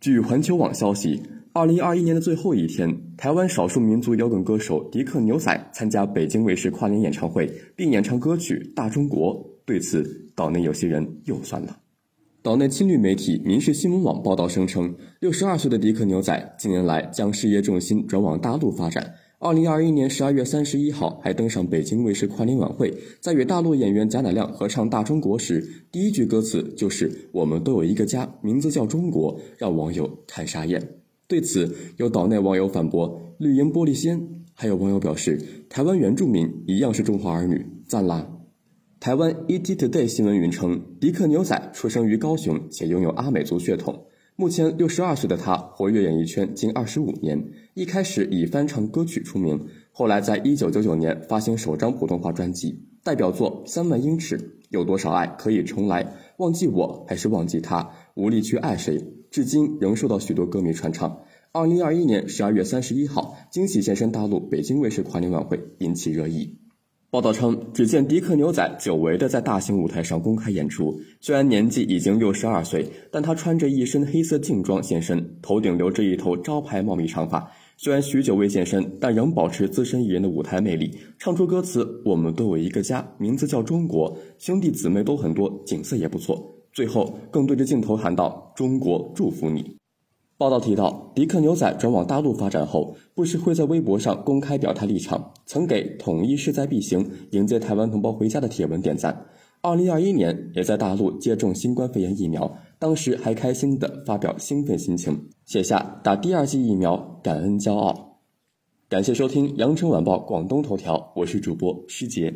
据环球网消息，二零二一年的最后一天，台湾少数民族摇滚歌手迪克牛仔参加北京卫视跨年演唱会，并演唱歌曲《大中国》。对此，岛内有些人又酸了。岛内亲绿媒体《民事新闻网》报道声称，六十二岁的迪克牛仔近年来将事业重心转往大陆发展。二零二一年十二月三十一号，还登上北京卫视跨年晚会，在与大陆演员贾乃亮合唱《大中国》时，第一句歌词就是“我们都有一个家，名字叫中国”，让网友看傻眼。对此，有岛内网友反驳“绿营玻璃心”，还有网友表示“台湾原住民一样是中华儿女，赞啦”。台湾 ET Today 新闻云称，迪克牛仔出生于高雄，且拥有阿美族血统。目前六十二岁的他，活跃演艺圈近二十五年。一开始以翻唱歌曲出名，后来在一九九九年发行首张普通话专辑，代表作《三万英尺》《有多少爱可以重来》《忘记我还是忘记他》《无力去爱谁》，至今仍受到许多歌迷传唱。二零二一年十二月三十一号，惊喜现身大陆北京卫视跨年晚会，引起热议。报道称，只见迪克牛仔久违的在大型舞台上公开演出。虽然年纪已经六十二岁，但他穿着一身黑色劲装现身，头顶留着一头招牌茂密长发。虽然许久未现身，但仍保持资深艺人的舞台魅力。唱出歌词：“我们都有一个家，名字叫中国，兄弟姊妹都很多，景色也不错。”最后更对着镜头喊道：“中国祝福你。”报道提到，迪克牛仔转往大陆发展后，不时会在微博上公开表态立场，曾给“统一势在必行，迎接台湾同胞回家”的帖文点赞。二零二一年也在大陆接种新冠肺炎疫苗，当时还开心地发表兴奋心情，写下打第二剂疫苗感恩骄傲。感谢收听羊城晚报广东头条，我是主播施杰。